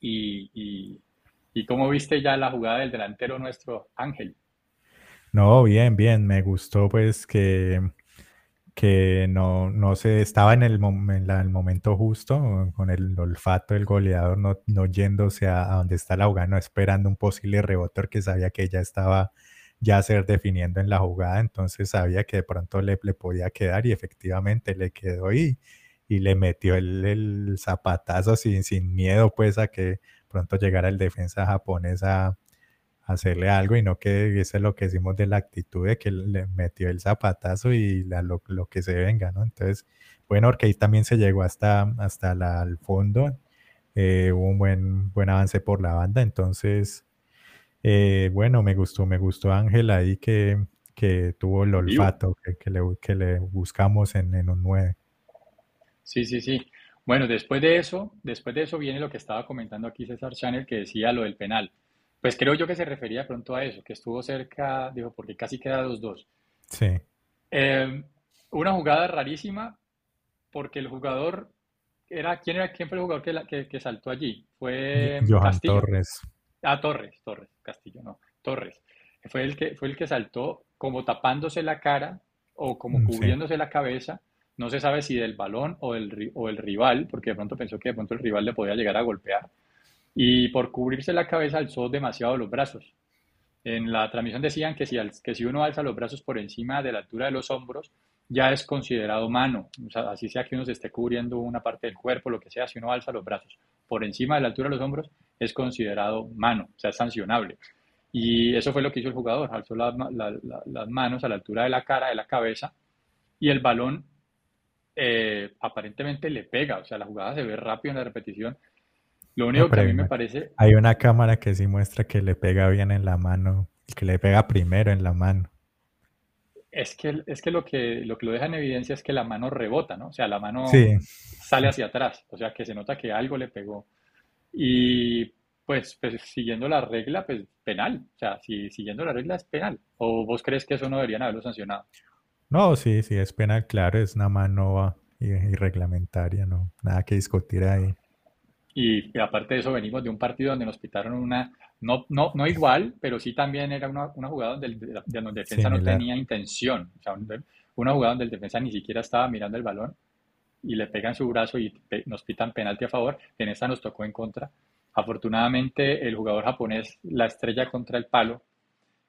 Y, y, y cómo viste ya la jugada del delantero nuestro Ángel. No, bien, bien. Me gustó pues que que no, no se estaba en el, en el, momento justo, con el olfato del goleador, no, no yéndose a, donde está la jugada, no esperando un posible rebote, que sabía que ya estaba ya ser definiendo en la jugada, entonces sabía que de pronto le, le podía quedar y efectivamente le quedó y, y le metió el, el zapatazo sin, sin miedo pues a que pronto llegara el defensa japonés a, hacerle algo y no que ese es lo que decimos de la actitud de que le metió el zapatazo y lo, que se venga, ¿no? Entonces, bueno, porque ahí también se llegó hasta, hasta la, el fondo, eh, hubo un buen, buen avance por la banda, entonces, eh, bueno, me gustó, me gustó Ángel ahí que, que tuvo el olfato que, le, que le buscamos en, en un 9. Sí, sí, sí. Bueno, después de eso, después de eso viene lo que estaba comentando aquí César Chanel, que decía lo del penal. Pues creo yo que se refería pronto a eso, que estuvo cerca, dijo, porque casi queda 2-2. Sí. Eh, una jugada rarísima, porque el jugador era, ¿quién era, quién fue el jugador que, que, saltó allí? Fue Johan Torres. Ah, Torres, Torres, Castillo, no, Torres. Fue el que, fue el que saltó como tapándose la cara o como mm, cubriéndose la cabeza. No se sabe si del balón o, del, o el rival, porque de pronto pensó que de pronto el rival le podía llegar a golpear y por cubrirse la cabeza alzó demasiado los brazos. En la transmisión decían que si, que si uno alza los brazos por encima de la altura de los hombros, ya es considerado mano. O sea, así sea que uno se esté cubriendo una parte del cuerpo, lo que sea, si uno alza los brazos por encima de la altura de los hombros, es considerado mano, o sea, es sancionable. Y eso fue lo que hizo el jugador, alzó las manos a la altura de la cara, de la cabeza, y el balón eh, aparentemente le pega, o sea, la jugada se ve rápido en la repetición, lo único que a mí me parece... Hay una cámara que sí muestra que le pega bien en la mano, que le pega primero en la mano. Es que, es que, lo, que lo que lo deja en evidencia es que la mano rebota, ¿no? O sea, la mano sale hacia atrás, o sea, que se nota que algo le pegó. Y pues, pues, siguiendo la regla, pues penal. O sea, si siguiendo la regla es penal. ¿O vos crees que eso no deberían haberlo sancionado? No, sí, sí, es penal, claro, es una mano irreglamentaria, no, nada que discutir ahí. Y, aparte de eso, venimos de un partido donde nos pitaron una, no, no, no igual, pero sí también era una, una jugada donde el, donde defensa no tenía intención. O sea, una jugada donde el defensa ni siquiera estaba mirando el balón y le pegan su brazo y nos pitan penalti a favor. En esta nos tocó en contra. Afortunadamente, el jugador japonés la estrella contra el palo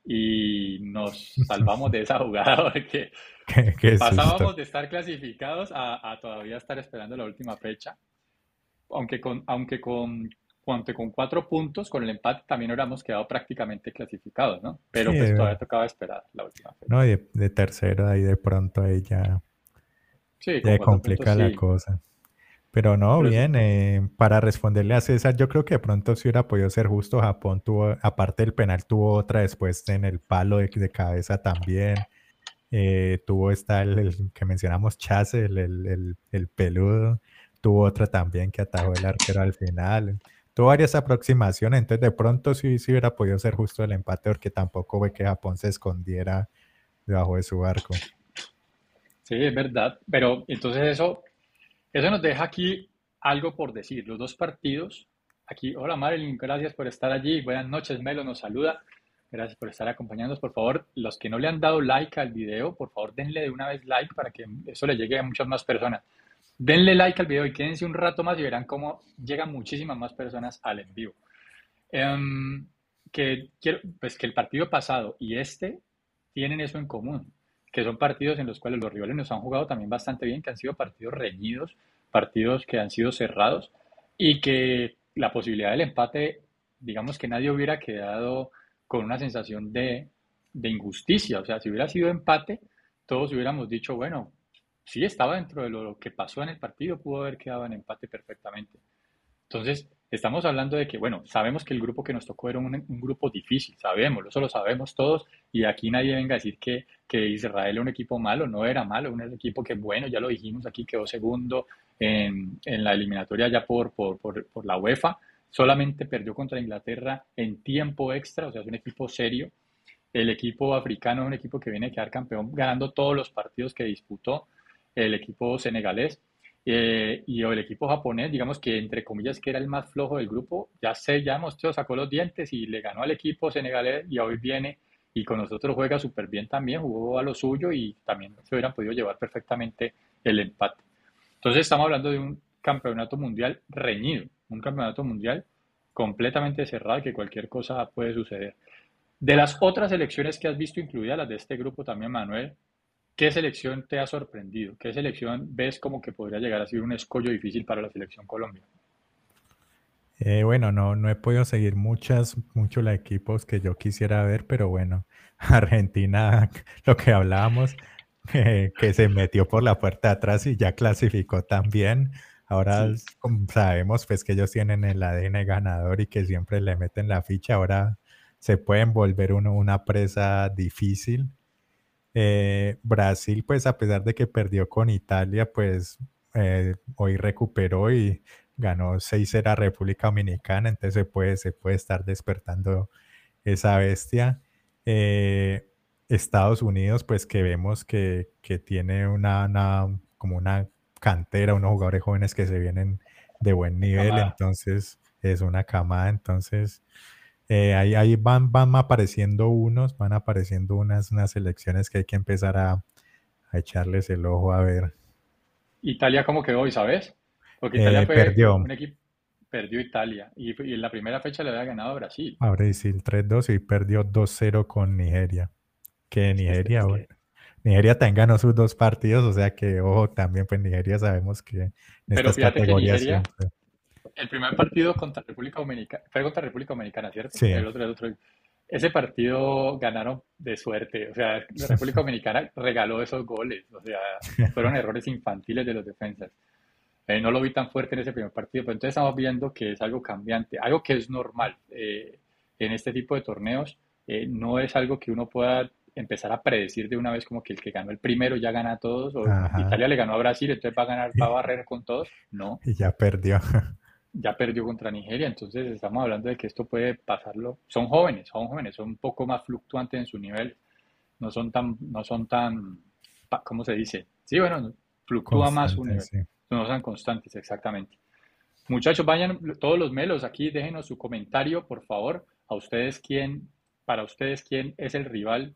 y nos salvamos de esa jugada porque pasábamos de estar clasificados a, todavía estar esperando la última fecha. Aunque con, aunque con, con cuatro puntos, con el empate también hubiéramos quedado prácticamente clasificados, ¿no? Pero pues todavía tocaba esperar la última fecha. No, de, de tercero ahí de pronto ahí ya, sí, ya complica la cosa. Pero no, bien, eh, para responderle a César, yo creo que de pronto si hubiera podido ser justo, Japón tuvo, aparte del penal, tuvo otra después en el palo de, cabeza también. Eh, tuvo esta, el, que mencionamos, Chase, el, el, peludo. Tuvo otra también que atajó el arquero al final. Tuvo varias aproximaciones, entonces de pronto sí, sí hubiera podido ser justo el empate, porque tampoco ve que Japón se escondiera debajo de su barco. Sí, es verdad, pero entonces eso eso nos deja aquí algo por decir. Los dos partidos, aquí, hola Marilyn, gracias por estar allí. Buenas noches, Melo nos saluda. Gracias por estar acompañándonos. Por favor, los que no le han dado like al video, por favor, denle de una vez like para que eso le llegue a muchas más personas. Denle like al video y quédense un rato más y verán cómo llegan muchísimas más personas al en vivo. Em, que, quiero, pues que el partido pasado y este tienen eso en común que son partidos en los cuales los rivales nos han jugado también bastante bien, que han sido partidos reñidos, partidos que han sido cerrados y que la posibilidad del empate, digamos que nadie hubiera quedado con una sensación de, de injusticia. O sea, si hubiera sido empate, todos hubiéramos dicho, bueno, sí estaba dentro de lo que pasó en el partido, pudo haber quedado en empate perfectamente. Entonces, Estamos hablando de que, bueno, sabemos que el grupo que nos tocó era un, grupo difícil, sabemos, eso lo sabemos todos, y aquí nadie venga a decir que, que Israel era un equipo malo, no era malo, un equipo que, bueno, ya lo dijimos aquí, quedó segundo en, en la eliminatoria ya por, por, por, por, la UEFA, solamente perdió contra Inglaterra en tiempo extra, o sea, es un equipo serio. El equipo africano es un equipo que viene a quedar campeón ganando todos los partidos que disputó. El equipo senegalés eh, y el equipo japonés, digamos que entre comillas que era el más flojo del grupo, ya se ya mostró, sacó los dientes y le ganó al equipo senegalés y hoy viene y con nosotros juega súper bien también, jugó a lo suyo y también se hubieran podido llevar perfectamente el empate. Entonces estamos hablando de un campeonato mundial reñido, un campeonato mundial completamente cerrado que cualquier cosa puede suceder. De las otras elecciones que has visto, incluidas las de este grupo también, Manuel, ¿Qué selección te ha sorprendido? ¿Qué selección ves como que podría llegar a ser un escollo difícil para la selección Colombia? Eh, bueno, no, no he podido seguir muchas, muchos los equipos que yo quisiera ver, pero bueno, Argentina, lo que hablábamos, que se metió por la puerta de atrás y ya clasificó también. Ahora sabemos pues que ellos tienen el ADN ganador y que siempre le meten la ficha. Ahora se pueden volver uno una presa difícil eh, Brasil, pues a pesar de que perdió con Italia, pues eh, hoy recuperó y ganó 6-0 a República Dominicana, entonces se puede, se puede estar despertando esa bestia. Eh, Estados Unidos, pues que vemos que, tiene una, como una cantera, unos jugadores jóvenes que se vienen de buen nivel, entonces es una camada, entonces eh, ahí, van, van apareciendo unos, van apareciendo unas, unas selecciones que hay que empezar a, echarles el ojo a ver. Italia, ¿cómo quedó hoy, sabes? Porque Italia eh, perdió. un equipo, perdió Italia y, en la primera fecha le había ganado a Brasil. A Brasil 3-2 y perdió 2-0 con Nigeria. Que Nigeria, Nigeria también ganó sus dos partidos, o sea que, ojo, también pues Nigeria sabemos que en Pero estas categorías siempre el primer partido contra República Dominicana, fue contra República Dominicana, ¿cierto? Sí. El otro, el otro. Ese partido ganaron de suerte, o sea, la República Dominicana regaló esos goles, o sea, fueron errores infantiles de los defensas. Eh, no lo vi tan fuerte en ese primer partido, pero entonces estamos viendo que es algo cambiante, algo que es normal eh, en este tipo de torneos, eh, no es algo que uno pueda empezar a predecir de una vez como que el que ganó el primero ya gana a todos, o Italia le ganó a Brasil, entonces va a ganar, va a barrer con todos, no. Y ya perdió ya perdió contra Nigeria, entonces estamos hablando de que esto puede pasarlo. Son jóvenes, son jóvenes, son un poco más fluctuantes en su nivel, no son tan, no son tan, ¿cómo se dice? Sí, bueno, fluctúa más su nivel, no son constantes, exactamente. Muchachos, vayan todos los melos aquí, déjenos su comentario, por favor, a ustedes quién, para ustedes quién es el rival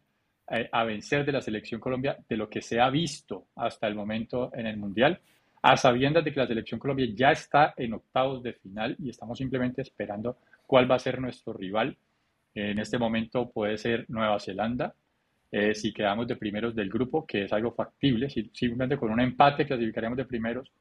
eh, a vencer de la selección Colombia de lo que se ha visto hasta el momento en el Mundial. A sabiendas de que la selección Colombia ya está en octavos de final y estamos simplemente esperando cuál va a ser nuestro rival. En este momento puede ser Nueva Zelanda, eh, si quedamos de primeros del grupo, que es algo factible, si simplemente con un empate clasificaríamos de primeros.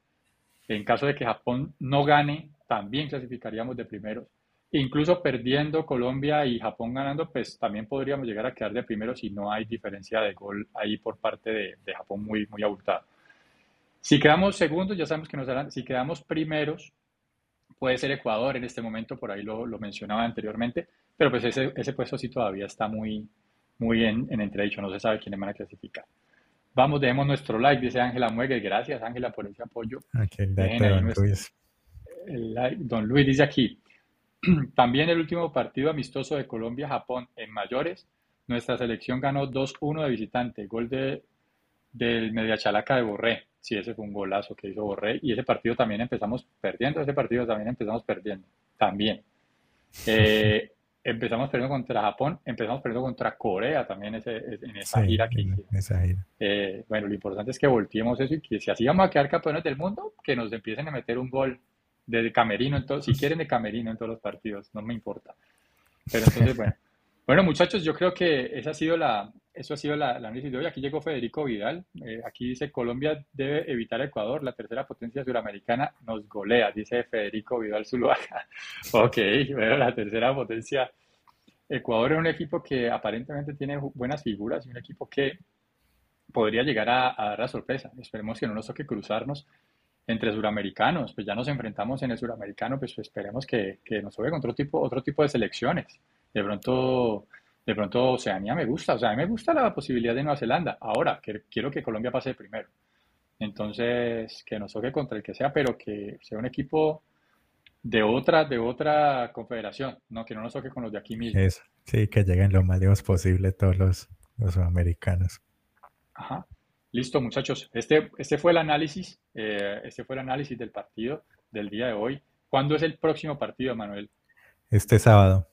En caso de que Japón no gane, también clasificaríamos de primeros. Incluso perdiendo Colombia y Japón ganando, pues también podríamos llegar a quedar de primeros si no hay diferencia de gol ahí por parte de, Japón muy, muy abultada. Si quedamos segundos, ya sabemos que nos harán, si quedamos primeros, puede ser Ecuador en este momento, por ahí lo, lo mencionaba anteriormente, pero pues ese, ese, puesto sí todavía está muy, muy en, en entredicho, no se sabe quiénes van a clasificar. Vamos, dejemos nuestro like, dice Ángela Muegue. Gracias, Ángela, por ese apoyo. El de don nuestro, Luis. like. Don Luis dice aquí, también el último partido amistoso de Colombia-Japón en mayores, nuestra selección ganó 2-1 de visitante, gol de, del Mediachalaca de Borré. Sí, ese fue un golazo que hizo Borré. Y ese partido también empezamos perdiendo. Ese partido también empezamos perdiendo. También. Eh, empezamos perdiendo contra Japón. Empezamos perdiendo contra Corea también ese, en esa Sí, gira que hicimos. esa gira. Eh, bueno, lo importante es que volteemos eso y que si así vamos a quedar campeones del mundo, que nos empiecen a meter un gol de camerino en todo, si quieren de camerino en todos los partidos, no me importa. Pero entonces, bueno. Bueno, muchachos, yo creo que esa ha sido la, eso ha sido la, la análisis de hoy. Aquí llegó Federico Vidal. Eh, aquí dice, Colombia debe evitar a Ecuador. La tercera potencia suramericana nos golea, dice Federico Vidal Zuluaga. Ok, bueno, la tercera potencia. Ecuador es un equipo que aparentemente tiene buenas figuras y un equipo que podría llegar a, a dar la sorpresa. Esperemos que no nos toque cruzarnos entre suramericanos. Pues ya nos enfrentamos en el suramericano, pues esperemos que, que nos toque contra otro tipo, otro tipo de selecciones. De pronto, de pronto Oceanía me gusta, o sea, a mí me gusta la posibilidad de Nueva Zelanda. Ahora, que, quiero que Colombia pase primero. Entonces, que nos toque contra el que sea, pero que sea un equipo de otra, de otra confederación, no que no nos toque con los de aquí mismo. Eso. Sí, que lleguen lo más lejos posible todos los, los sudamericanos. Ajá. Listo, muchachos. Este, este fue el análisis, eh, este fue el análisis del partido del día de hoy. ¿Cuándo es el próximo partido, Manuel? Este sábado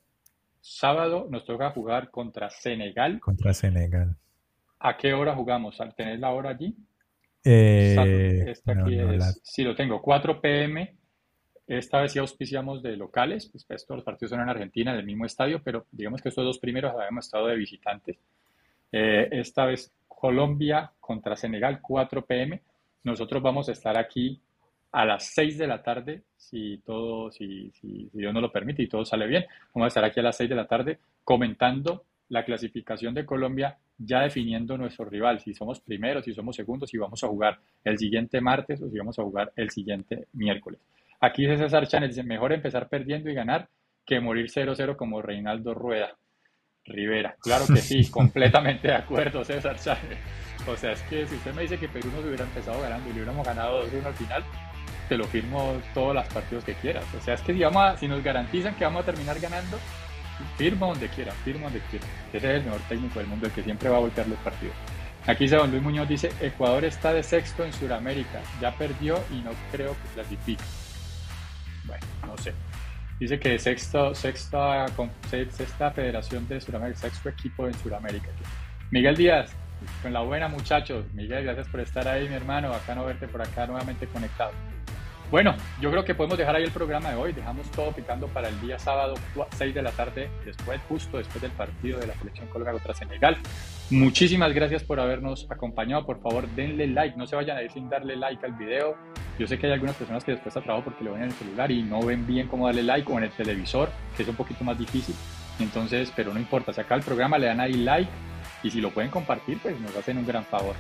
Sábado nos toca jugar contra Senegal. contra Senegal. ¿A qué hora jugamos? ¿Tenés la hora allí? Eh, Esta aquí no, es, sí lo tengo, 4 pm. Esta vez sí auspiciamos de locales, pues, pues, todos los partidos son en Argentina, en el mismo estadio, pero digamos que estos dos primeros habíamos estado de visitantes. Eh, esta vez Colombia contra Senegal, 4 pm. Nosotros vamos a estar aquí a las 6 de la tarde, si todo, si, si, si Dios nos lo permite y todo sale bien. Vamos a estar aquí a las 6 de la tarde comentando la clasificación de Colombia, ya definiendo nuestro rival, si somos primeros, si somos segundos, si vamos a jugar el siguiente martes o si vamos a jugar el siguiente miércoles. Aquí dice César Chávez, dice, mejor empezar perdiendo y ganar que morir 0-0 como Reinaldo Rueda. Rivera, claro que sí, completamente de acuerdo, César Chávez. O sea, es que si usted me dice que Perú nos hubiera empezado ganando y le hubiéramos ganado 2-1 al final, te lo firmo todos los partidos que quieras. O sea, es que si, vamos a- si nos garantizan que vamos a terminar ganando, firma donde quiera, firma donde quiera. Ese es el mejor técnico del mundo, el que siempre va a voltear los partidos. Aquí don Luis Muñoz, dice, Ecuador está de sexto en Sudamérica, ya perdió y no creo que clasifique. Bueno, no sé. Dice que sexto, sexta, sexta federación de Sudamérica, sexto equipo en Sudamérica. Miguel Díaz, con la buena muchachos. Miguel, gracias por estar ahí, mi hermano. Bacano verte por acá nuevamente conectado. Bueno, yo creo que podemos dejar ahí el programa de hoy. Dejamos todo picando para el día sábado, 6 de la tarde, después, justo después del partido de la selección Colombia contra Senegal. Muchísimas gracias por habernos acompañado. Por favor, denle like. No se vayan a ir sin darle like al video. Yo sé que hay algunas personas que después a trabajo porque lo ven en el celular y no ven bien cómo darle like o en el televisor, que es un poquito más difícil. Entonces, pero no importa. Si acá el programa le dan ahí like y si lo pueden compartir, pues nos hacen un gran favor.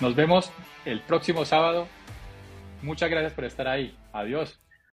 Nos vemos el próximo sábado. Muchas gracias por estar ahí. Adiós.